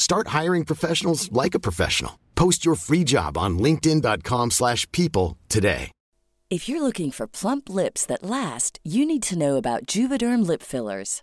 Start hiring professionals like a professional. Post your free job on linkedin.com/people slash people today. If you're looking for plump lips that last, you need to know about Juvederm lip fillers.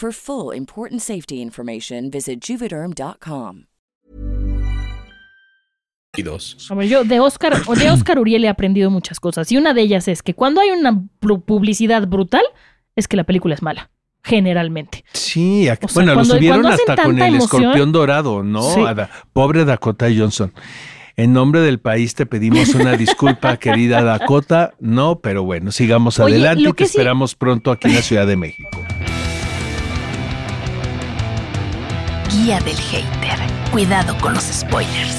For full important safety information, visit juvederm.com. Yo de Oscar, o de Oscar Uriel he aprendido muchas cosas. Y una de ellas es que cuando hay una pu- publicidad brutal, es que la película es mala. Generalmente. Sí, ac- O sea, bueno, lo cuando- subieron cuando hacen hasta con el emoción- escorpión dorado, ¿no? Sí. A la pobre Dakota Johnson. En nombre del país te pedimos una disculpa, querida Dakota. No, pero bueno, sigamos Oye, adelante lo y te que sí- esperamos pronto aquí en la Ciudad de México. Guía del hater. Cuidado con los spoilers.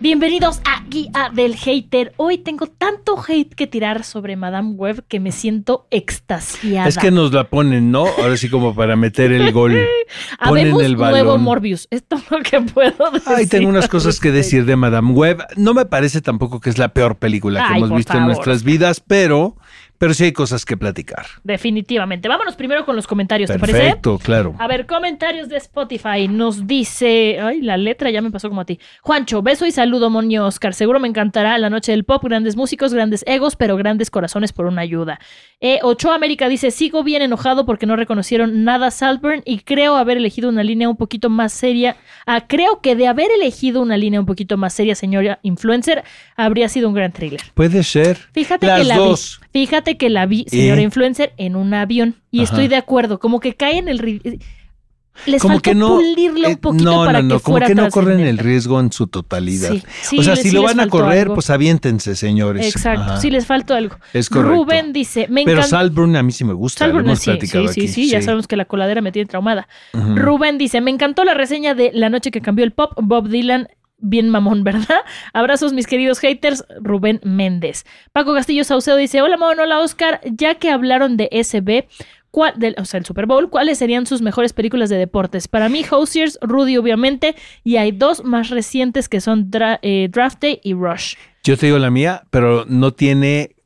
Bienvenidos a Guía del Hater. Hoy tengo tanto hate que tirar sobre Madame Web que me siento extasiada. Es que nos la ponen, ¿no? Ahora sí como para meter el gol. Ponen Habemos el nuevo. Morbius. Esto es lo que puedo decir. Ay, tengo unas cosas que decir de Madame Web. No me parece tampoco que es la peor película que Ay, hemos visto en nuestras vidas, pero, pero sí hay cosas que platicar. Definitivamente. Vámonos primero con los comentarios, ¿te parece? Perfecto, claro. A ver, comentarios de Spotify. Nos dice. Ay, la letra ya me pasó como a ti. Juancho, beso y saludo, Monio Oscar. Seguro me encantará la noche del pop. Grandes músicos, grandes egos, pero grandes corazones por una ayuda. Eh, Ochoa América dice: Sigo bien enojado porque no reconocieron nada a Saltburn y creo haber elegido una línea un poquito más seria. Ah, creo que de haber elegido una línea un poquito más seria, señora influencer, habría sido un gran thriller. Puede ser. Fíjate Las que la dos. vi. Fíjate que la vi, señora ¿Eh? influencer, en un avión. Y Ajá. estoy de acuerdo. Como que cae en el. ri- Les como faltó que no pulirlo eh, un poquito no, para no, no, que como fuera que no corren el riesgo en su totalidad. Sí, sí, o sea, si lo van a correr, algo. pues aviéntense, señores. Exacto, Ajá. sí les faltó algo. Es correcto. Hubén dice, me Pero encanta. Salburn a mí sí me gusta, Salburn, hemos platicado sí, sí, aquí. sí, ya sabemos que la coladera me tiene traumada. Rubén dice, me encantó la reseña de La noche que cambió el pop, Bob Dylan, bien mamón, ¿verdad? Abrazos mis queridos haters, Rubén Méndez. Paco Castillo Saucedo dice, hola mamón, hola Oscar, ya que hablaron de SB, ¿cuál, del, o sea, el Super Bowl, ¿cuáles serían sus mejores películas de deportes? Para mí, Hosiers, Rudy obviamente, y hay dos más recientes que son eh, Draft Day y Rush. Yo te digo la mía, pero no tiene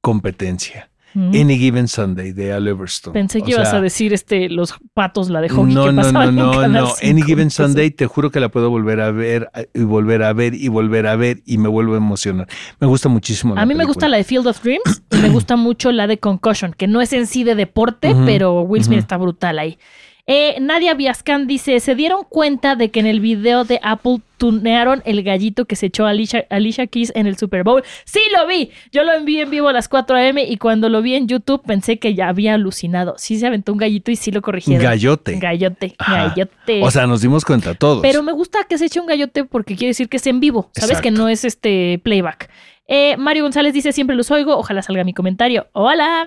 competencia. Mm. Any Given Sunday de Al Everstone. Pensé que O ibas sea, a decir este los patos, la de hockey No, que no, no, no, no. 5. Any Given Sunday, te juro que la puedo volver a ver y volver a ver y volver a ver y me vuelvo a emocionar. Me gusta muchísimo. A mí me gusta la de Field of Dreams y me gusta mucho la de Concussion, que no es en sí de deporte, pero Will Smith está brutal ahí. Eh, Nadia Viascan dice, ¿se dieron cuenta de que en el video de Apple tunearon el gallito que se echó Alicia, Alicia Keys en el Super Bowl. Sí, lo vi. Yo lo envié en vivo a las 4 a.m. y cuando lo vi en YouTube pensé que ya había alucinado. Sí se aventó un gallito y sí lo corrigieron. Gallote. Gallote, Ajá. gallote. O sea, nos dimos cuenta todos. Pero me gusta que se eche un gallote porque quiere decir que es en vivo. Sabes que no es este playback. Eh, Mario González dice: Siempre los oigo. Ojalá salga mi comentario. Hola.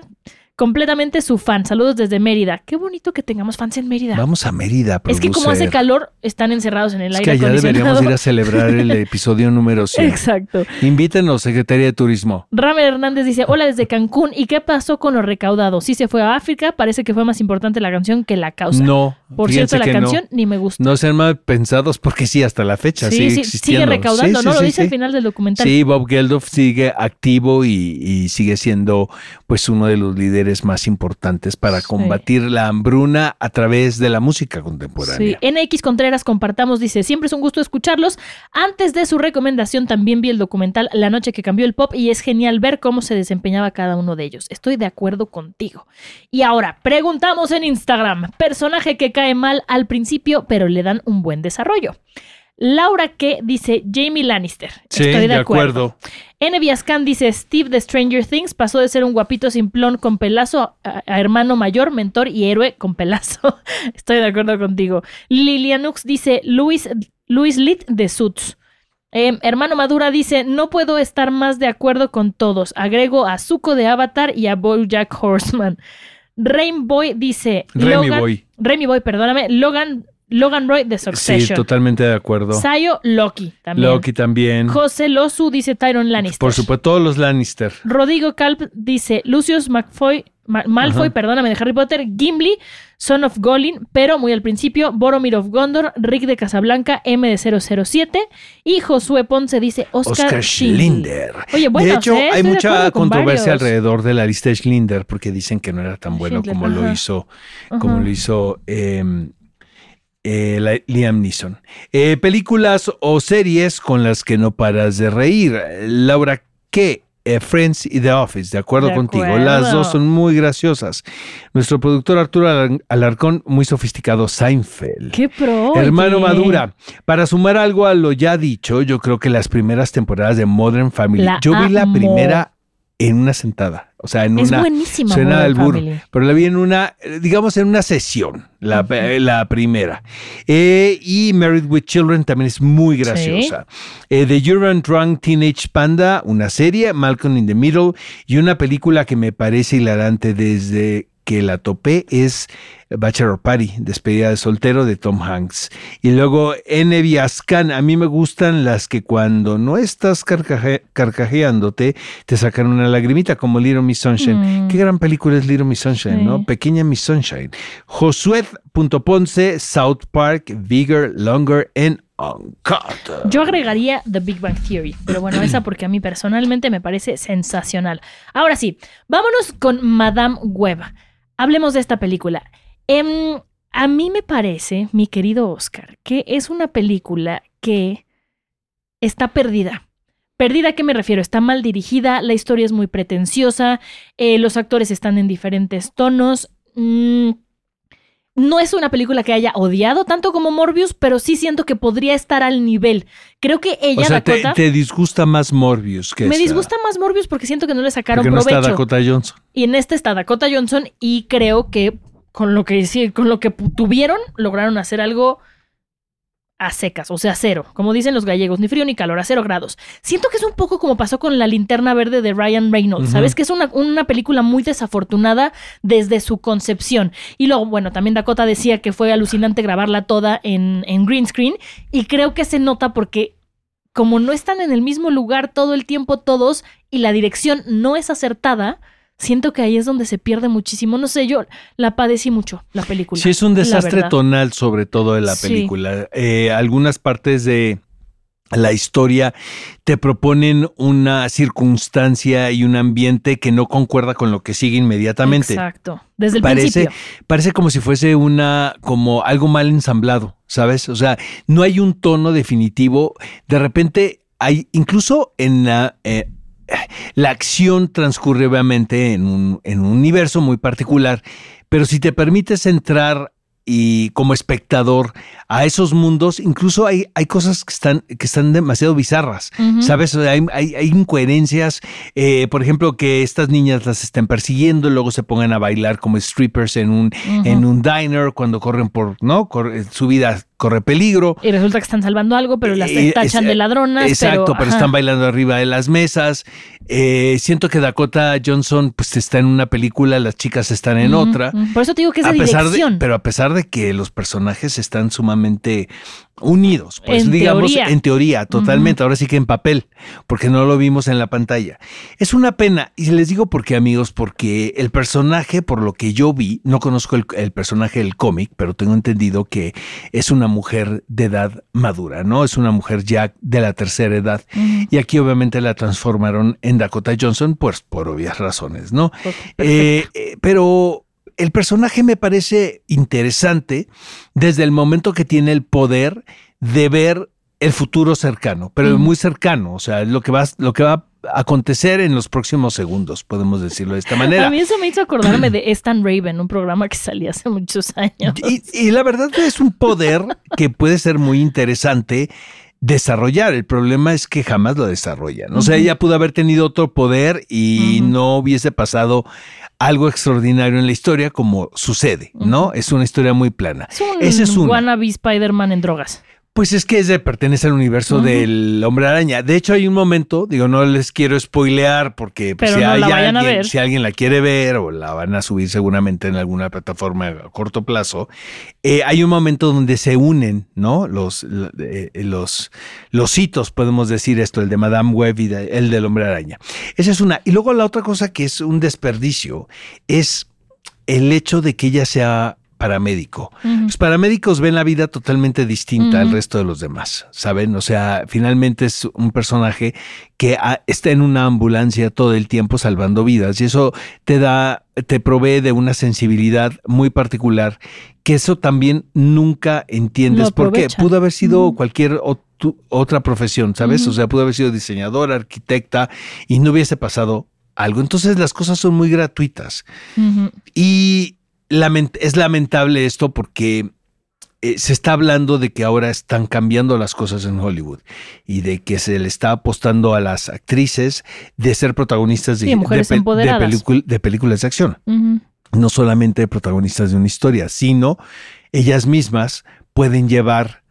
Completamente su fan. Saludos desde Mérida. Qué bonito que tengamos fans en Mérida. Vamos a Mérida. es que como hace producer. calor, están encerrados en el Es aire que allá deberíamos ir a celebrar el episodio número 100. Exacto. Invítenos, Secretaría de Turismo. Ramer Hernández dice, hola desde Cancún. ¿Y qué pasó con lo recaudado? Sí se fue a África, parece que fue más importante la canción que la causa. No. Por cierto, la no. canción ni me gusta. No sean mal pensados porque sí, hasta la fecha sí, sigue sí, existiendo. sigue recaudando, Sí, ¿no? sí, lo dice al final del documental. Sí, Bob Geldof sigue activo y, y sigue siendo pues uno de los líderes más importantes para combatir la hambruna a través de la música Sí, contemporánea. NX Contreras compartamos, dice, siempre es un gusto escucharlos. Antes de su recomendación también vi el documental La noche que cambió el pop y es genial ver cómo se desempeñaba cada uno de ellos. Estoy de acuerdo contigo. Y ahora, preguntamos en Instagram, personaje que cae mal al principio pero le dan un buen desarrollo. Laura que dice Jamie Lannister. Sí, Estoy de acuerdo. N. Viascan dice Steve de Stranger Things pasó de ser un guapito simplón con pelazo a, a hermano mayor, mentor y héroe con pelazo. Estoy de acuerdo contigo. Lilianux dice Luis, Luis Litt de Suits. Eh, hermano Madura dice, no puedo estar más de acuerdo con todos. Agrego a Zuko de Avatar y a Bojack Horseman. Rainboy dice... Remy Logan- Boy. Remy Boy, perdóname. Logan, Logan Roy de Sí, Succession. totalmente de acuerdo. Sayo Loki también. Loki también. José Losu dice Tyron Lannister. Por supuesto, todos los Lannister. Rodrigo Calp dice Lucius McFoy, Ma- Malfoy, Ajá. perdóname, de Harry Potter, Gimli, Son of Golin, pero muy al principio, Boromir of Gondor, Rick de Casablanca, M de 007 y Josué Ponce dice Oscar, Oscar. Schlinder. Oye, bueno, de hecho, ¿eh? hay mucha con controversia alrededor de la lista de Schlinder porque dicen que no era tan bueno Schindler, como lo hizo, Ajá. como lo hizo eh, eh, Liam Neeson. Eh, películas o series con las que no paras de reír. Laura, ¿qué? Eh, Friends y The Office, de acuerdo De contigo. acuerdo. Las dos son muy graciosas. Nuestro productor Arturo Alar- Alarcón, muy sofisticado, Seinfeld. ¡Qué pro! Hermano. Madura, para sumar algo a lo ya dicho, yo creo que las primeras temporadas de Modern Family, La yo vi la primera en una sentada, o sea, en Es una buenísima. suena al burro, pero la vi en una, digamos, en una sesión, la, la primera. Eh, y Married with Children también es muy graciosa. Eh, The Urban Drunk Teenage Panda, una serie, Malcolm in the Middle, y una película que me parece hilarante desde que la topé es Bachelor Party, despedida de soltero de Tom Hanks. Y luego N. Viascan, a mí me gustan las que cuando no estás carcaje- carcajeándote, te sacan una lagrimita como Little Miss Sunshine. Mm. Qué gran película es Little Miss Sunshine, Sí. ¿no? Pequeña Miss Sunshine. Josué.ponce, South Park, Bigger, Longer and Uncut. Yo agregaría The Big Bang Theory, pero bueno, esa porque a mí personalmente me parece sensacional. Ahora sí, vámonos con Madame Web. Hablemos de esta película. Em, a mí me parece, mi querido Oscar, que es una película que está perdida. Perdida, ¿a qué me refiero? Está mal dirigida, la historia es muy pretenciosa, eh, los actores están en diferentes tonos. mm, no es una película que haya odiado tanto como Morbius, pero sí siento que podría estar al nivel. Creo que ella, O sea, te, Dakota, te disgusta más Morbius que me esta, disgusta más Morbius porque siento que no le sacaron Porque no está provecho. Dakota Johnson. Y en este está Dakota Johnson y creo que con lo que con lo que tuvieron lograron hacer algo a secas, o sea, cero, como dicen los gallegos, ni frío ni calor, a cero grados. Siento que es un poco como pasó con La linterna verde de Ryan Reynolds. ¿sabes? Que es una, una película muy desafortunada desde su concepción. Y luego, bueno, también Dakota decía que fue alucinante grabarla toda en, en green screen y creo que se nota porque como no están en el mismo lugar todo el tiempo todos y la dirección no es acertada, siento que ahí es donde se pierde muchísimo. No sé, yo la padecí mucho, la película. Sí, es un desastre tonal, sobre todo de la Sí. película. Eh, algunas partes de la historia te proponen una circunstancia y un ambiente que no concuerda con lo que sigue inmediatamente. Exacto. Desde el Parece, principio. parece como si fuese una, como algo mal ensamblado, ¿sabes? O sea, no hay un tono definitivo. De repente hay, incluso en la, eh, la acción transcurre obviamente en un, en un universo muy particular, pero si te permites entrar y como espectador a esos mundos, incluso hay, hay cosas que están, que están demasiado bizarras, ¿sabes? Hay, hay, hay incoherencias, eh, por ejemplo, que estas niñas las estén persiguiendo, y luego se pongan a bailar como strippers en un, en un diner cuando corren por, ¿no? su vida corre peligro. Y resulta que están salvando algo, pero las eh, tachan de ladronas. Exacto, pero, están bailando arriba de las mesas. Eh, siento que Dakota Johnson pues está en una película, las chicas están en otra. Por eso te digo que es dirección. pero a pesar de que los personajes están sumamente unidos, pues digamos en teoría, totalmente, ahora sí que en papel, porque no lo vimos en la pantalla. Es una pena, y les digo por qué amigos, porque el personaje, por lo que yo vi, no conozco el, personaje del cómic, pero tengo entendido que es una mujer de edad madura, ¿no? Es una mujer ya de la tercera edad, y aquí obviamente la transformaron en Dakota Johnson, pues por obvias razones, ¿no? Eh, eh, pero el personaje me parece interesante desde el momento que tiene el poder de ver el futuro cercano, pero muy cercano, o sea, lo que va, lo que va a acontecer en los próximos segundos, podemos decirlo de esta manera. A mí eso me hizo acordarme de Stan Raven, un programa que salía hace muchos años. Y, la verdad es un poder que puede ser muy interesante desarrollar. El problema es que jamás lo desarrollan. O sea, ella pudo haber tenido otro poder y no hubiese pasado algo extraordinario en la historia como sucede, ¿no? Es una historia muy plana. Es un Ese es un wannabe Spider-Man en drogas. Pues es que ese pertenece al universo del Hombre Araña. De hecho, hay un momento, digo, no les quiero spoilear porque pues, si, hay alguien, si alguien la quiere ver o la van a subir seguramente en alguna plataforma a corto plazo, eh, hay un momento donde se unen, ¿no? Los, eh, los, los hitos, podemos decir esto, el de Madame Web y el del Hombre Araña. Esa es una. Y luego la otra cosa que es un desperdicio es el hecho de que ella sea paramédico. Los paramédicos ven la vida totalmente distinta al resto de los demás, ¿saben? O sea, finalmente es un personaje que está en una ambulancia todo el tiempo salvando vidas y eso te da, te provee de una sensibilidad muy particular que eso también nunca entiendes porque pudo haber sido cualquier otra profesión, ¿sabes? O sea, pudo haber sido diseñador, arquitecta y no hubiese pasado algo. Entonces las cosas son muy gratuitas. Y es lamentable esto porque eh, se está hablando de que ahora están cambiando las cosas en Hollywood y de que se le está apostando a las actrices de ser protagonistas de, de, películas de acción. No solamente protagonistas de una historia, sino ellas mismas pueden llevar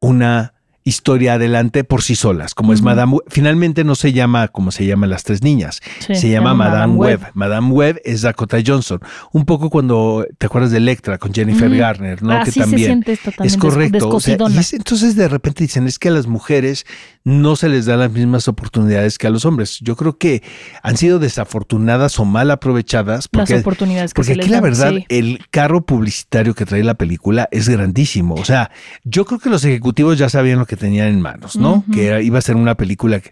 una historia adelante por sí solas, como es Madame Web. Finalmente no se llama como se llaman las tres niñas, se llama Madame, Web. Madame Web es Dakota Johnson. Un poco cuando te acuerdas de Electra con Jennifer Garner, ¿no? que también es correcto. entonces de repente dicen, es que a las mujeres no se les da las mismas oportunidades que a los hombres. Yo creo que han sido desafortunadas o mal aprovechadas. Porque, las oportunidades que Porque aquí la verdad, el carro publicitario que trae la película es grandísimo. O sea, yo creo que los ejecutivos ya sabían lo que tenían en manos, ¿no? Que iba a ser una película que,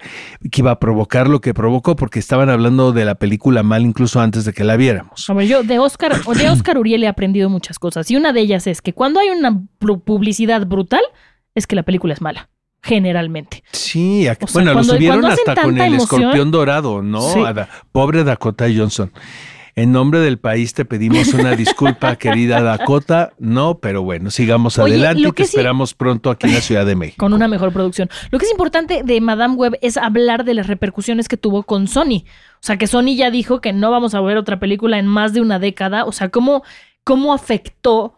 iba a provocar lo que provocó porque estaban hablando de la película mal incluso antes de que la viéramos. A ver, yo de Oscar, de Oscar Uriel he aprendido muchas cosas y una de ellas es que cuando hay una publicidad brutal es que la película es mala generalmente. Sí, bueno, lo subieron hasta con el escorpión dorado, ¿no? pobre Dakota Johnson. En nombre del país te pedimos una disculpa, querida Dakota. No, pero bueno, sigamos adelante y te esperamos pronto aquí en la Ciudad de México. Con una mejor producción. Lo que es importante de Madame Web es hablar de las repercusiones que tuvo con Sony. O sea, que Sony ya dijo que no vamos a ver otra película en más de una década. O sea, cómo, cómo afectó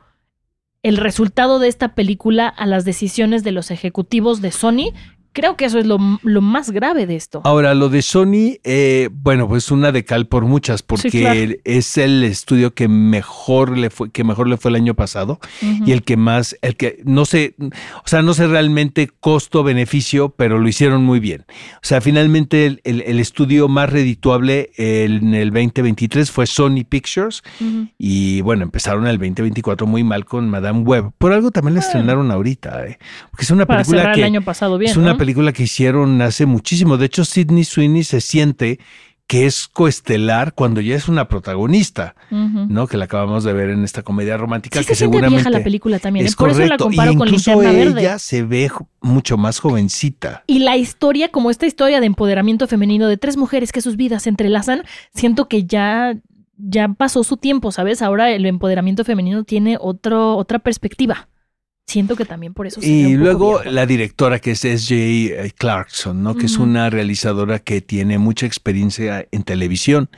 el resultado de esta película a las decisiones de los ejecutivos de Sony Creo que eso es lo, más grave de esto. Ahora, lo de Sony, eh, bueno, pues una de cal por muchas, porque es el estudio que mejor le fue, que mejor le fue el año pasado y el que más, el que no sé, o sea, no sé realmente costo-beneficio, pero lo hicieron muy bien. O sea, finalmente el, estudio más redituable en el 2023 fue Sony Pictures y bueno, empezaron el 2024 muy mal con Madame Web. Por algo también la estrenaron ahorita, ¿eh? porque es una película que el año pasado bien. Es una película que hicieron hace muchísimo. De hecho, Sidney Sweeney se siente que es coestelar cuando ya es una protagonista, ¿no? Que la acabamos de ver en esta comedia romántica sí, que se seguramente vieja la película también. Es ¿eh? Por eso la comparo con Linterna ella se ve mucho más jovencita. Y la historia, como esta historia de empoderamiento femenino de tres mujeres que sus vidas se entrelazan, siento que ya ya pasó su tiempo, ¿sabes? Ahora el empoderamiento femenino tiene otro, otra perspectiva. Siento que también por eso se Y un luego la directora que es S.J. Clarkson, ¿no? Que es una realizadora que tiene mucha experiencia en televisión.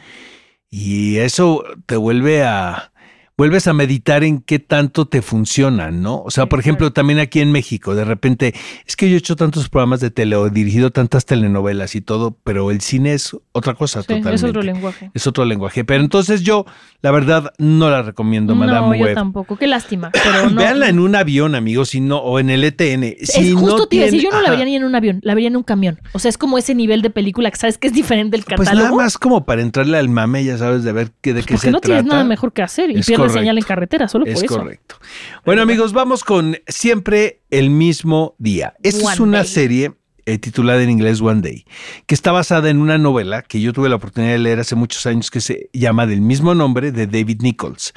Y eso te vuelve a vuelves a meditar en qué tanto te funcionan, ¿no? O sea, por ejemplo, también aquí en México, de repente, es que yo he hecho tantos programas de tele o he dirigido tantas telenovelas y todo, pero el cine es otra cosa Sí, totalmente. es otro lenguaje. Es otro lenguaje. Pero entonces yo, la verdad, no la recomiendo, No, Madame yo Web. tampoco. Qué lástima. Pero no. Véanla en un avión, amigos, si no, o en el ETN. Es Si justo no a decir, yo no la vería ni en un avión, la vería en un camión. O sea, es como ese nivel de película que sabes que es diferente del Pues catálogo. nada más como para entrarle al mame, ya sabes, de ver qué, de qué porque se no trata. tienes nada mejor que hacer y Es correcto. señal en carretera, solo por Es eso. correcto. Bueno, amigos, vamos con siempre el mismo día. Esta es una Day. serie eh, titulada en inglés One Day, que está basada en una novela que yo tuve la oportunidad de leer hace muchos años que se llama del mismo nombre de David Nichols.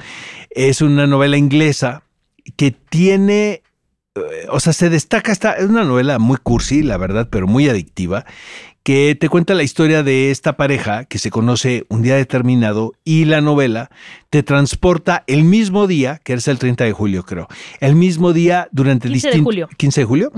Es una novela inglesa que tiene, eh, o sea, se destaca, esta, es una novela muy cursi, la verdad, pero muy adictiva, que te cuenta la historia de esta pareja que se conoce un día determinado y la novela te transporta el mismo día, que es el 30 de julio creo, el mismo día durante 15 de julio. 15 de julio,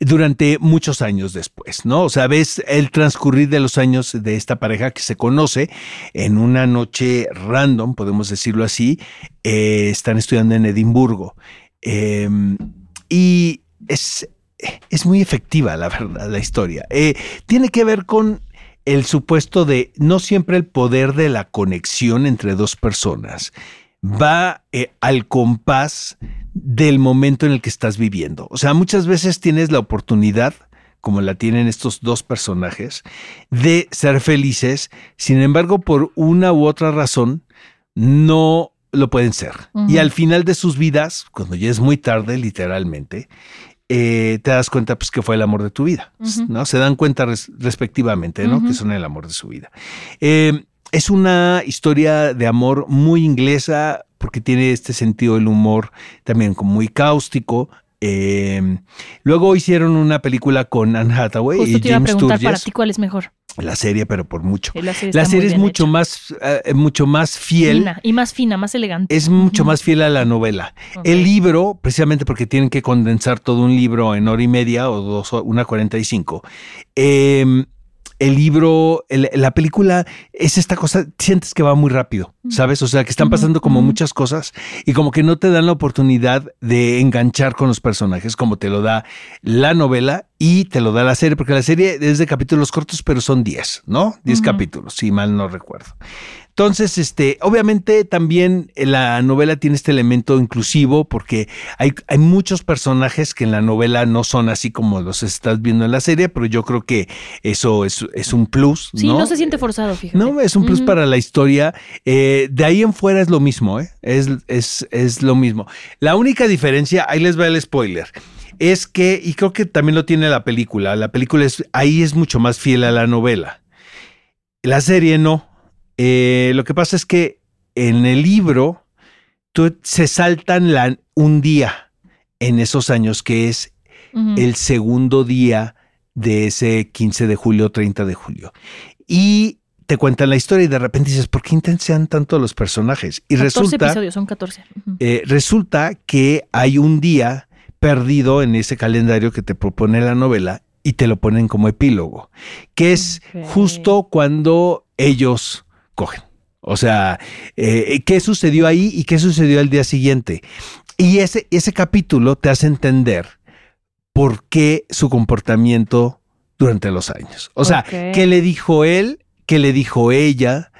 durante muchos años después, ¿no? O sea, ves el transcurrir de los años de esta pareja que se conoce en una noche random, podemos decirlo así, eh, están estudiando en Edimburgo. Eh, y es, es muy efectiva, la verdad, la historia. Eh, tiene que ver con el supuesto de no siempre el poder de la conexión entre dos personas va eh, al compás del momento en el que estás viviendo. O sea, muchas veces tienes la oportunidad, como la tienen estos dos personajes, de ser felices, sin embargo, por una u otra razón, no lo pueden ser. Y al final de sus vidas, cuando ya es muy tarde, literalmente, eh, te das cuenta pues, que fue el amor de tu vida. ¿no? Se dan cuenta res- respectivamente, ¿no? Que son el amor de su vida. Eh, es una historia de amor muy inglesa porque tiene este sentido del humor también como muy cáustico. Eh, luego hicieron una película con Anne Hathaway Justo y te iba a preguntar para ti cuál es mejor. La serie, pero por mucho. La serie, La es mucho hecha. más, eh, mucho más fiel. Fina, y más fina, más elegante. Es mucho más fiel a la novela. El libro, precisamente porque tienen que condensar todo un libro en hora y media o dos, una cuarenta y cinco. El libro, el- la película es esta cosa, sientes que va muy rápido, ¿sabes? O sea, que están pasando como muchas cosas y como que no te dan la oportunidad de enganchar con los personajes como te lo da la novela y te lo da la serie, porque la serie es de capítulos cortos, pero son 10, ¿no? 10 Ujú. capítulos, si mal no recuerdo. Entonces, este, obviamente también la novela tiene este elemento inclusivo porque hay, hay muchos personajes que en la novela no son así como los estás viendo en la serie, pero yo creo que eso es, es un plus. Sí, ¿no? no se siente forzado, fíjate. No, es un plus para la historia. Eh, de ahí en fuera es lo mismo, ¿eh? Es, es, es lo mismo. La única diferencia, ahí les va el spoiler, es que, y creo que también lo tiene la película, la película es, ahí es mucho más fiel a la novela. La serie no. Eh, lo que pasa es que en el libro tú- se saltan la, un día en esos años, que es el segundo día de ese 15 de julio, 30 de julio. Y te cuentan la historia y de repente dices, ¿por qué intensean tanto los personajes? Y 14 resulta, episodios, son 14. Ujú. eh, resulta que hay un día perdido en ese calendario que te propone la novela y te lo ponen como epílogo, que es justo cuando ellos cogen. O sea, eh, ¿qué sucedió ahí y qué sucedió al día siguiente? Y ese, ese capítulo te hace entender por qué su comportamiento durante los años. O sea, qué le dijo él, qué le dijo ella,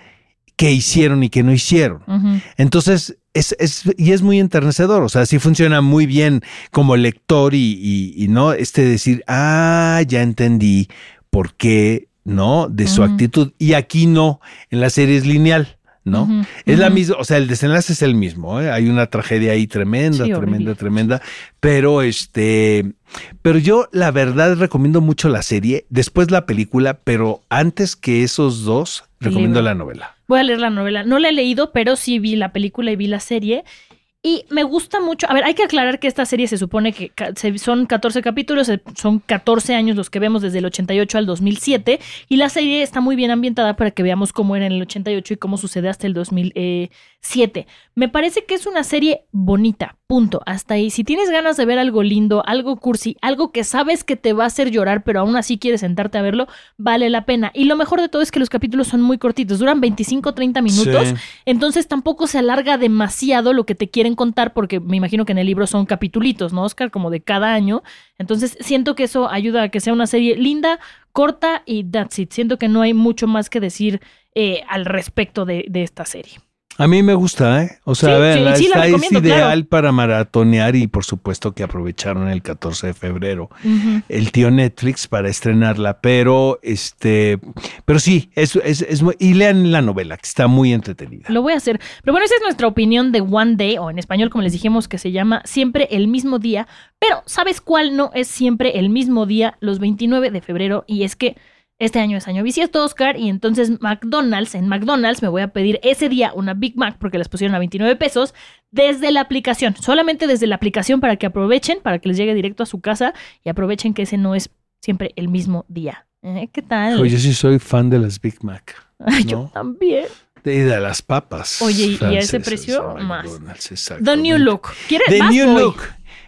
qué hicieron y qué no hicieron. Entonces, es, es- y es muy enternecedor, o sea, sí funciona muy bien como lector y, y- y, no este decir, ah, ya entendí por qué, ¿no? De su actitud. Y aquí no, en la serie es lineal, ¿no? Es la misma, o sea, el desenlace es el mismo, ¿eh? hay una tragedia ahí tremenda, Sí, tremenda, horrible. tremenda, pero este, pero yo la verdad recomiendo mucho la serie, después la película, pero antes que esos dos, recomiendo libro. la novela. Voy a leer la novela. No la he leído, pero sí vi la película y vi la serie. Y me gusta mucho. A ver, hay que aclarar que esta serie se supone que son 14 capítulos, eh, son 14 años los que vemos desde el 88 al 2007. Y la serie está muy bien ambientada para que veamos cómo era en el 88 y cómo sucede hasta el 2007. Me parece que es una serie bonita, punto. Hasta ahí. Si tienes ganas de ver algo lindo, algo cursi, algo que sabes que te va a hacer llorar, pero aún así quieres sentarte a verlo, vale la pena. Y lo mejor de todo es que los capítulos son muy cortitos, duran 25-30 minutos. Sí. Entonces tampoco se alarga demasiado lo que te quieren contar, porque me imagino que en el libro son capitulitos, ¿no, Oscar? Como de cada año. Entonces siento que eso ayuda a que sea una serie linda, corta y that's it. Siento que no hay mucho más que decir eh, al respecto de, de esta serie. A mí me gusta, ¿eh? O sea, Sí, a ver, sí, sí es ideal claro. para maratonear y por supuesto que aprovecharon el 14 de febrero el tío Netflix para estrenarla, pero este, pero sí, es, es, es muy- y lean la novela, que está muy entretenida. Lo voy a hacer. Pero bueno, esa es nuestra opinión de One Day, o en español, como les dijimos, que se llama Siempre el mismo día. Pero, ¿sabes cuál no es siempre el mismo día? Los 29 de febrero. Y es que este año es año bisiesto, Oscar, y entonces McDonald's, en McDonald's me voy a pedir ese día una Big Mac, porque les pusieron a 29 pesos, desde la aplicación. Solamente desde la aplicación para que aprovechen, para que les llegue directo a su casa y aprovechen que ese no es siempre el mismo día. ¿Eh? ¿Qué tal? Oye, yo sí soy fan de las Big Mac. Ay, yo también. De, de las papas. Oye, ¿y- a ese precio? Más. The. New Look. ¿Quieres The vas? New. Look.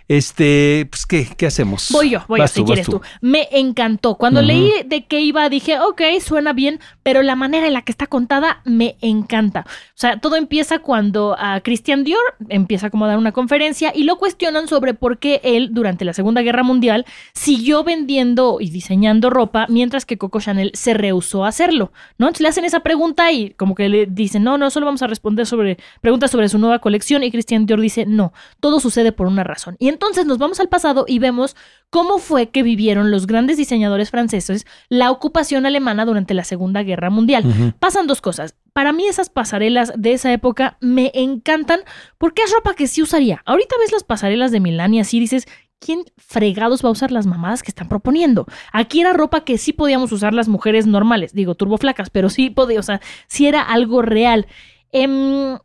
Este, pues, ¿qué, qué hacemos? Voy yo, voy yo, Vas si tú, quieres vas tú. Me encantó. Cuando leí de qué iba, dije, ok, suena bien, pero la manera en la que está contada me encanta. O sea, todo empieza cuando a Christian Dior empieza como a dar una conferencia y lo cuestionan sobre por qué él, durante la Segunda Guerra Mundial, siguió vendiendo y diseñando ropa, mientras que Coco Chanel se rehusó a hacerlo, ¿no? Entonces le hacen esa pregunta y como que le dicen, no, no, solo vamos a responder sobre preguntas sobre su nueva colección y Christian Dior dice, no, todo sucede por una razón. Y entonces nos vamos al pasado y vemos cómo fue que vivieron los grandes diseñadores franceses la ocupación alemana durante la Segunda Guerra Mundial. Pasan dos cosas. Para mí esas pasarelas de esa época me encantan porque es ropa que sí usaría. Ahorita ves las pasarelas de Milán y así dices, ¿quién fregados va a usar las mamadas que están proponiendo? Aquí era ropa que sí podíamos usar las mujeres normales, digo, turboflacas, pero sí podía, o sea, sí era algo real. Em,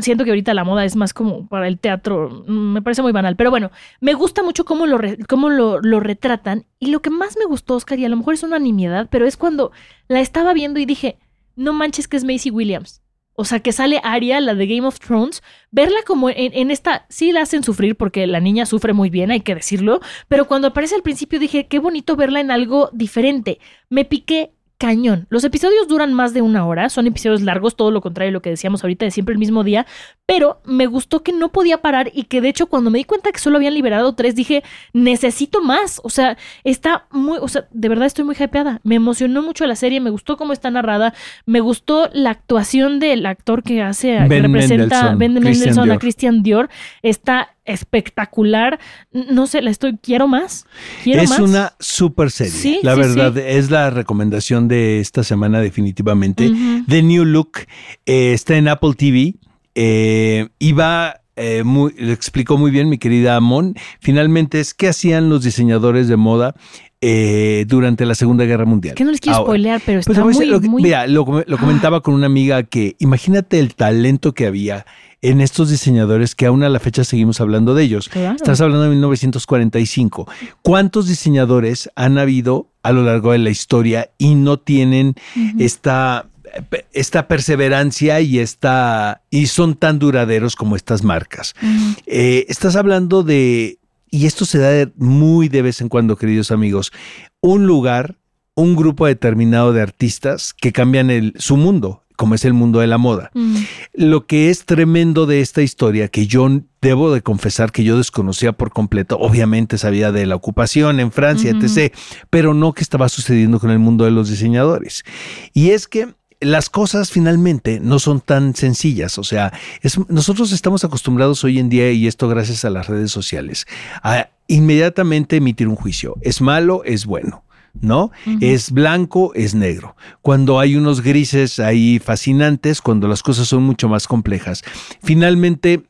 siento que ahorita la moda es más como para el teatro, mm, me parece muy banal, pero bueno, me gusta mucho cómo lo, cómo lo, lo retratan y lo que más me gustó, Oscar, y a lo mejor es una nimiedad, pero es cuando la estaba viendo y dije, no manches que es Macy Williams. O sea, que sale Arya, la de Game of Thrones, verla como en, en esta, sí la hacen sufrir porque la niña sufre muy bien, hay que decirlo, pero cuando aparece al principio dije, qué bonito verla en algo diferente. Me piqué cañón. Los episodios duran más de una hora, son episodios largos, todo lo contrario de lo que decíamos ahorita de siempre el mismo día, pero me gustó que no podía parar y que de hecho cuando me di cuenta que solo habían liberado tres dije, necesito más. O sea, está muy, o sea, de verdad estoy muy hypeada. Me emocionó mucho la serie, me gustó cómo está narrada, me gustó la actuación del actor que hace, que Ben representa Mendelsohn, Ben Christian Mendelsohn a Dior. Christian Dior. Está espectacular. No sé, la estoy, quiero más. Quiero es más. una super serie. Sí, la sí, verdad, sí. es la recomendación de esta semana definitivamente. The New Look eh, está en Apple TV eh, y va... eh, muy, lo explicó muy bien mi querida Amon. Finalmente es qué hacían los diseñadores de moda eh, durante la Segunda Guerra Mundial. Que no les quiero Ahora, spoilear, pero pues está muy, lo que- muy- Mira, lo, lo comentaba con una amiga que imagínate el talento que había en estos diseñadores que aún a la fecha seguimos hablando de ellos. Claro. Estás hablando de 1945. ¿Cuántos diseñadores han habido a lo largo de la historia y no tienen esta, esta perseverancia y, esta, y son tan duraderos como estas marcas? Eh, estás hablando de, y esto se da muy de vez en cuando, queridos amigos, un lugar, un grupo determinado de artistas que cambian el, su mundo, como es el mundo de la moda. Ujú. Lo que es tremendo de esta historia, que yo debo de confesar que yo desconocía por completo, obviamente sabía de la ocupación en Francia, Ujú. etc., pero no que estaba sucediendo con el mundo de los diseñadores. Y es que las cosas finalmente no son tan sencillas, o sea, es- nosotros estamos acostumbrados hoy en día, y esto gracias a las redes sociales, a inmediatamente emitir un juicio. Es malo, es bueno. ¿No? Es blanco, es negro. Cuando hay unos grises ahí fascinantes, cuando las cosas son mucho más complejas. Finalmente,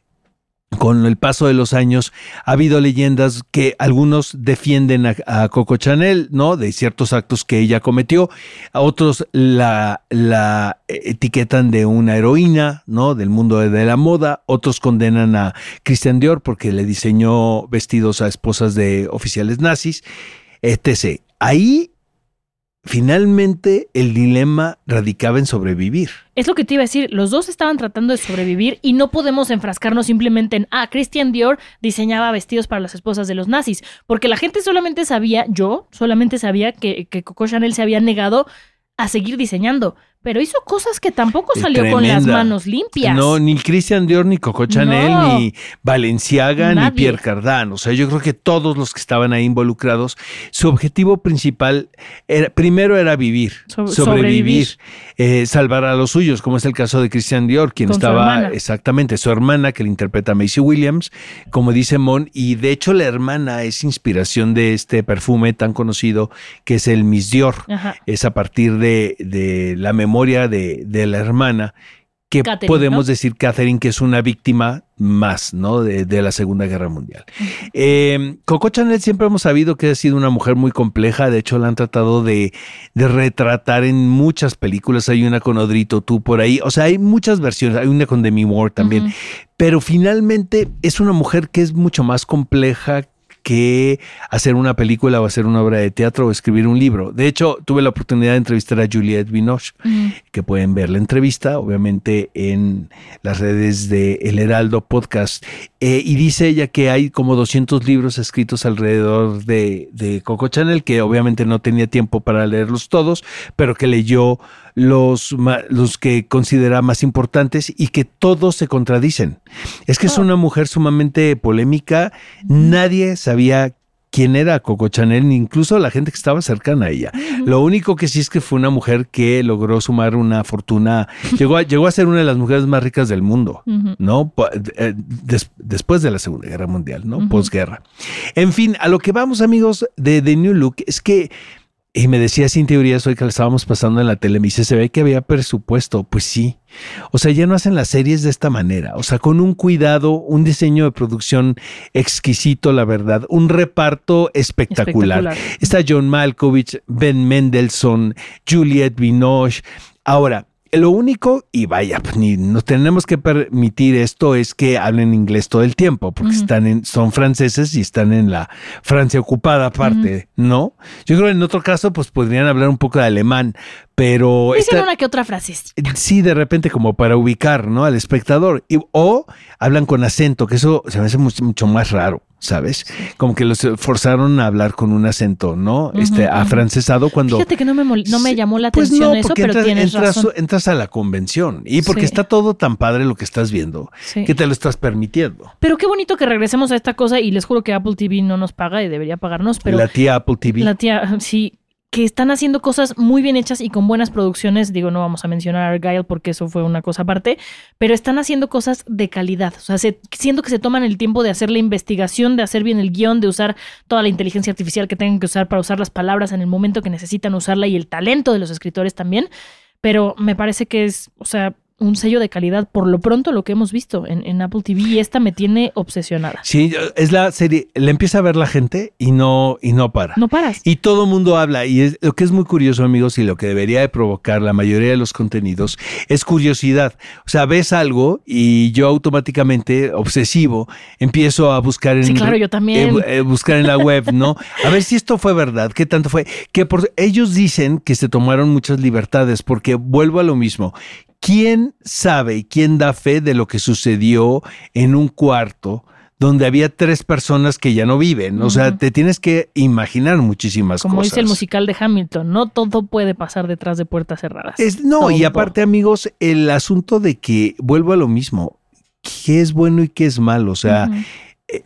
con el paso de los años ha habido leyendas que algunos defienden a, Coco Chanel, ¿no? De ciertos actos que ella cometió, a otros la, la etiquetan de una heroína, ¿no? Del mundo de la moda, otros condenan a Christian Dior porque le diseñó vestidos a esposas de oficiales nazis, etc. Ahí finalmente el dilema radicaba en sobrevivir. Es lo que te iba a decir, los dos estaban tratando de sobrevivir y no podemos enfrascarnos simplemente en, ah, Christian Dior diseñaba vestidos para las esposas de los nazis, porque la gente solamente sabía, yo solamente sabía que, que Coco Chanel se había negado a seguir diseñando, pero hizo cosas que tampoco salió con las manos limpias. No, ni Christian Dior, ni Coco Chanel, ni Valenciaga, ni Pierre Cardin. O sea, yo creo que todos los que estaban ahí involucrados, su objetivo principal era, primero era vivir, sobrevivir, eh, salvar a los suyos, como es el caso de Christian Dior, quien estaba exactamente, su hermana, que le interpreta a Macy Williams, como dice Mon, y de hecho la hermana es inspiración de este perfume tan conocido que es el Miss Dior. Es a partir de, de la memoria de, la hermana, que podemos decir Catherine que es una víctima más ¿no? de, la Segunda Guerra Mundial. Eh, Coco Chanel siempre hemos sabido que ha sido una mujer muy compleja, de hecho la han tratado de, retratar en muchas películas, hay una con Odrito tú por ahí, o sea, hay muchas versiones, hay una con Demi Moore también, pero finalmente es una mujer que es mucho más compleja que hacer una película o hacer una obra de teatro o escribir un libro. De hecho, tuve la oportunidad de entrevistar a Juliette Binoche, que pueden ver la entrevista, obviamente, en las redes de El Heraldo Podcast. Eh, y dice ella que hay como 200 libros escritos alrededor de, de Coco Chanel, que obviamente no tenía tiempo para leerlos todos, pero que leyó los, los que considera más importantes y que todos se contradicen. Es que es oh. una mujer sumamente polémica, nadie sabía quién era Coco Chanel, ni incluso la gente que estaba cercana a ella. Lo único que sí es que fue una mujer que logró sumar una fortuna, llegó a, llegó a ser una de las mujeres más ricas del mundo, ¿no? Eh, después de la Segunda Guerra Mundial, ¿no? Posguerra. En fin, a lo que vamos amigos de The New Look es que y me decía sin teorías hoy que le estábamos pasando en la tele, me dice, se ve que había presupuesto. Pues sí. O sea, ya no hacen las series de esta manera. O sea, con un cuidado, un diseño de producción exquisito, la verdad. Un reparto espectacular. Está John Malkovich, Ben Mendelssohn, Juliette Binoche. Ahora, lo único, y vaya, pues, ni nos tenemos que permitir esto, es que hablen inglés todo el tiempo, porque están en, son franceses y están en la Francia ocupada aparte, ¿no? Yo creo que en otro caso, pues podrían hablar un poco de alemán, pero... Dicen una que otra frase. Sí, de repente como para ubicar, ¿no? Al espectador. Y, o hablan con acento, que eso se me hace mucho más raro. ¿Sabes? Como que los forzaron a hablar con un acento, ¿no? este, afrancesado cuando... Fíjate que no me, no me llamó la pues atención eso, pero tienes razón. Entras a la convención y porque está todo tan padre lo que estás viendo que te lo estás permitiendo. Pero qué bonito que regresemos a esta cosa y les juro que Apple TV no nos paga y debería pagarnos, pero... La tía Apple TV. La tía, sí, que están haciendo cosas muy bien hechas y con buenas producciones. Digo, no vamos a mencionar a Argyle porque eso fue una cosa aparte, pero están haciendo cosas de calidad. O sea, siento que se toman el tiempo de hacer la investigación, de hacer bien el guion, de usar toda la inteligencia artificial que tengan que usar para usar las palabras en el momento que necesitan usarla y el talento de los escritores también. Pero me parece que es, o sea, un sello de calidad por lo pronto lo que hemos visto en, Apple TV y esta me tiene obsesionada. Sí, es la serie, le empieza a ver la gente y no, y no para. No paras. Y todo el mundo habla y es, lo que es muy curioso amigos y lo que debería de provocar la mayoría de los contenidos es curiosidad. O sea, ves algo y yo automáticamente, obsesivo, empiezo a buscar en, sí, claro, yo también. Eh, eh, buscar en la web, ¿no? A ver si esto fue verdad, qué tanto fue. Que por, ellos dicen que se tomaron muchas libertades porque vuelvo a lo mismo ¿Quién sabe y quién da fe de lo que sucedió en un cuarto donde había tres personas que ya no viven? O sea, te tienes que imaginar muchísimas cosas. Como dice el musical de Hamilton, no todo puede pasar detrás de puertas cerradas. no, y aparte, amigos, el asunto de que vuelvo a lo mismo, qué es bueno y qué es malo. O sea,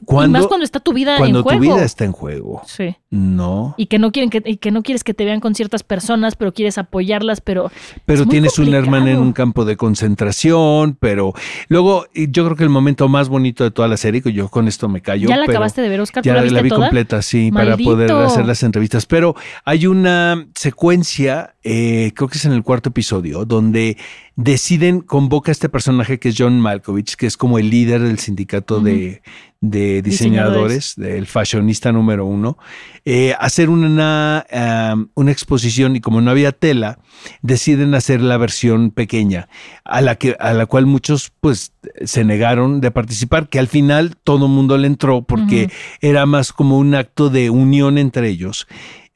cuando, más cuando está tu vida cuando en tu juego. vida está en juego. Sí. No. Y que no quieren que, y que no quieres que te vean con ciertas personas, pero quieres apoyarlas, pero Pero tienes un complicado. hermano en un campo de concentración, pero luego y yo creo que el momento más bonito de toda la serie, que yo con esto me callo. ¿Ya la pero acabaste de ver, Oscar? ¿Tú Ya la la, vi toda? completa, sí, para poder hacer las entrevistas. Pero hay una secuencia, eh, creo que es en el cuarto episodio, donde deciden, convoca a este personaje que es John Malkovich, que es como el líder del sindicato de, de diseñadores, del fashionista número uno, eh, hacer una, um, una exposición y como no había tela, deciden hacer la versión pequeña, a la, que, a la cual muchos pues se negaron de participar, que al final todo el mundo le entró porque era más como un acto de unión entre ellos.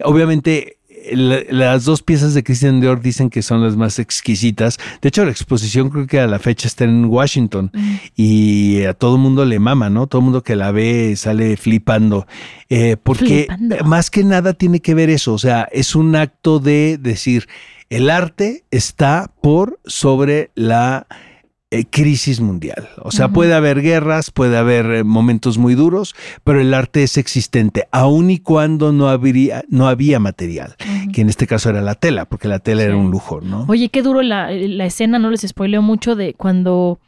Obviamente las dos piezas de Christian Dior dicen que son las más exquisitas. De hecho, la exposición creo que a la fecha está en Washington y a todo el mundo le mama, ¿no? Todo el mundo que la ve sale flipando. Eh, porque Flipando. más que nada tiene que ver eso. O sea, es un acto de decir, el arte está por sobre la eh, crisis mundial. O sea, puede haber guerras, puede haber eh, momentos muy duros, pero el arte es existente, aun y cuando no habría, no había material. Que en este caso era la tela, porque la tela Sí. era un lujo, ¿no? Oye, qué duro la, la escena, no les spoileo mucho de cuando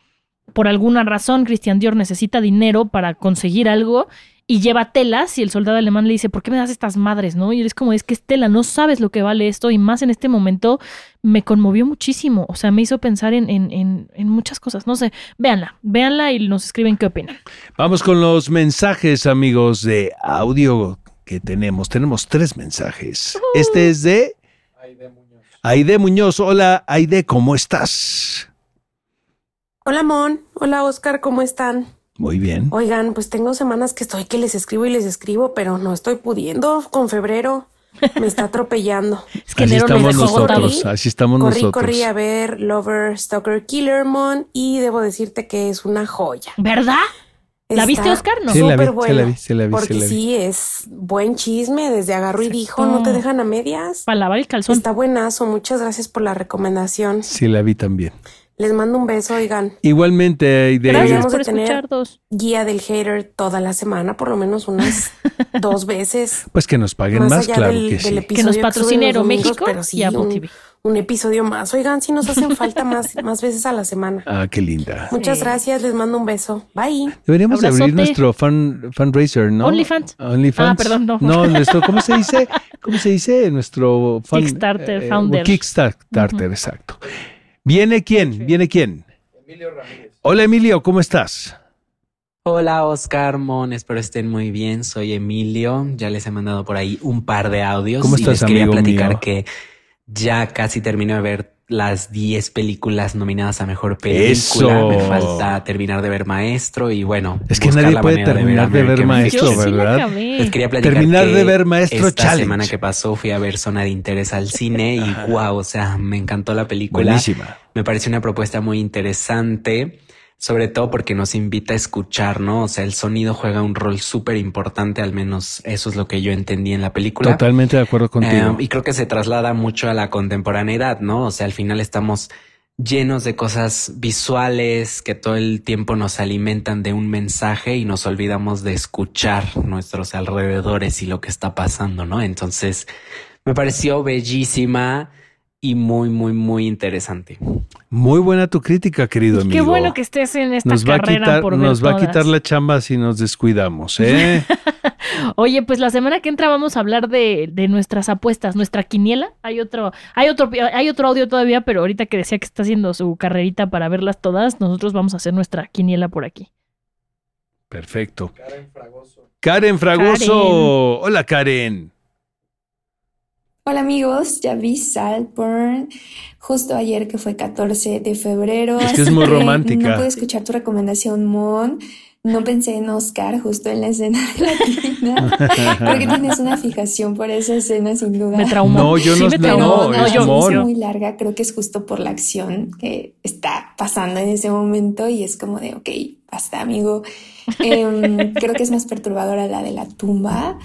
por alguna razón Christian Dior necesita dinero para conseguir algo y lleva telas y el soldado alemán le dice, ¿por qué me das estas madres? ¿No? Y él es como, es que es tela, no sabes lo que vale esto y más en este momento me conmovió muchísimo, o sea, me hizo pensar en, en, en, en muchas cosas, no sé, véanla, véanla y nos escriben qué opinan. Vamos con los mensajes, amigos, de audio que tenemos. Tenemos tres mensajes. Este es de Aide Muñoz. Hola, Aide, ¿cómo estás? Hola Mon, hola Oscar, ¿cómo están? Muy bien. Oigan, pues tengo semanas que estoy que les escribo y les escribo, pero no estoy pudiendo con febrero. Me está atropellando. Es que Así estamos nosotros, agotados. así estamos corrí, nosotros. corrí a ver Lover, Stalker, Killer Mon y debo decirte que es una joya. ¿Verdad? ¿La Está viste, Oscar? No. Sí, la vi, sí la vi, sí la vi, sí Porque la vi. sí, es buen chisme, desde agarro y dijo, no te dejan a medias. Para lavar el calzón. Está buenazo, muchas gracias por la recomendación. Sí, la vi también. Les mando un beso, oigan. Igualmente, Aide. Gracias Deberíamos por de tener- escucharnos. Guía del hater toda la semana, por lo menos unas dos veces. Pues que nos paguen más, allá claro del- que del sí. Que nos patrocine Aeroméxico pero sí, y Apple un, TV. Un episodio más. Oigan, si nos hacen falta más, más veces a la semana. Ah, qué linda. Muchas Sí. gracias, les mando un beso. Bye. Deberíamos de abrir nuestro fan, fundraiser, ¿no? OnlyFans. OnlyFans. Ah, perdón, no. No, nuestro, ¿cómo se dice? ¿Cómo se dice? Nuestro fan- Kickstarter, founder. Kickstarter, exacto. ¿Viene quién? ¿Viene quién? Emilio Ramírez. Hola, Emilio, ¿cómo estás? Hola Oscar Mon, espero estén muy bien. Soy Emilio. Ya les he mandado por ahí un par de audios. ¿Cómo y estás, les quería amigo platicar mío? que ya casi termino de ver las 10 películas nominadas a mejor película. Eso. Me falta terminar de ver Maestro y bueno. Es que buscar nadie la puede manera terminar de ver Maestro, Yo sí ¿verdad? Les quería platicar Terminar que de ver Maestro esta Challenge. semana que pasó fui a ver Zona de Interés al cine y wow, o sea, me encantó la película. Buenísima. Me pareció una propuesta muy interesante, sobre todo porque nos invita a escuchar, ¿no? O sea, el sonido juega un rol súper importante, al menos eso es lo que yo entendí en la película. Totalmente de acuerdo contigo. Eh, y creo que se traslada mucho a la contemporaneidad, ¿no? O sea, al final estamos llenos de cosas visuales que todo el tiempo nos alimentan de un mensaje y nos olvidamos de escuchar nuestros alrededores y lo que está pasando, ¿no? Entonces, me pareció bellísima y muy, muy, muy interesante. Muy buena tu crítica, querido amigo. Qué bueno que estés en esta nos va a carrera quitar, por ver nos va a quitar la chamba si nos descuidamos, ¿eh? Oye, pues la semana que entra vamos a hablar de, de nuestras apuestas, nuestra quiniela. Hay otro, hay otro, hay otro audio todavía, pero ahorita que decía que está haciendo su carrerita para verlas todas, nosotros vamos a hacer nuestra quiniela por aquí. Perfecto. Karen Fragoso. Hola, Karen. Hola amigos, ya vi Saltburn justo ayer que fue 14 de febrero. Es que es muy romántica. No pude escuchar tu recomendación, Mon. No pensé en Oscar justo en la escena de la tina. Creo que tienes una fijación por esa escena sin duda. Me traumó. No, yo Sí, no- no, traumó. es Mon. hizo muy larga, creo que es justo por la acción que está pasando en ese momento y es como de, ok, basta amigo. Em, creo que es más perturbadora la de la tumba.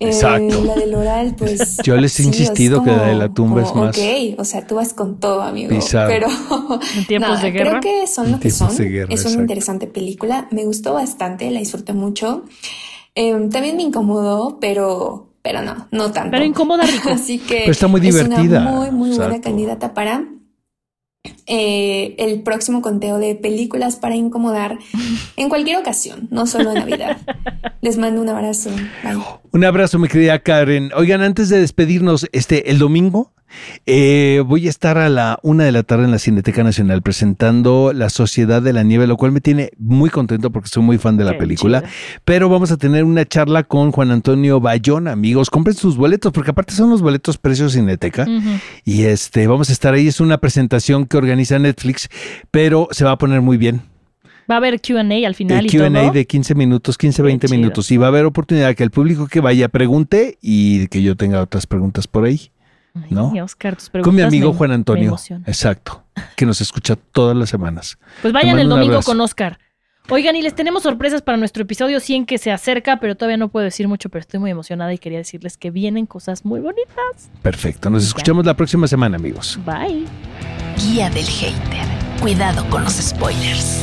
Eh, Exacto. la del oral, pues. Yo les he sí, es insistido que la de la tumba es más- Ok, o sea, tú vas con todo, amigo. Bizarro. Pero. En tiempos nada, de guerra. Creo que son lo que son. de guerra, es una exacto. interesante película. Me gustó bastante, la disfruté mucho. Eh, también me incomodó, pero. Pero no, no tanto. Pero incomoda rico. Así que. Pero está muy Es divertida. una muy, muy buena candidata para eh, el próximo conteo de películas para incomodar en cualquier ocasión, no solo en Navidad. Les mando un abrazo. Bye. Un abrazo, mi querida Karen. Oigan, antes de despedirnos, este, el domingo eh, voy a estar a la una de la tarde en la Cineteca Nacional presentando La Sociedad de la Nieve, lo cual me tiene muy contento porque soy muy fan de la Qué película. chido. Pero vamos a tener una charla con Juan Antonio Bayón, amigos. Compren sus boletos, porque aparte son los boletos precios Cineteca. Y este, vamos a estar ahí. Es una presentación que organiza Netflix, pero se va a poner muy bien. Va a haber QA al final El QA de 15 minutos, 15, Qué 20 chido. minutos. Y va a haber oportunidad que el público que vaya pregunte y que yo tenga otras preguntas por ahí. Ay, ¿no? Oscar, tus Con mi amigo me- Juan Antonio. Exacto. Que nos escucha todas las semanas. Pues vayan el domingo con Oscar. Oigan, y les tenemos sorpresas para nuestro episodio 100 que se acerca, pero todavía no puedo decir mucho, pero estoy muy emocionada y quería decirles que vienen cosas muy bonitas. Perfecto. Nos escuchamos la próxima semana, amigos. Bye. Guía del hater. Cuidado con los spoilers.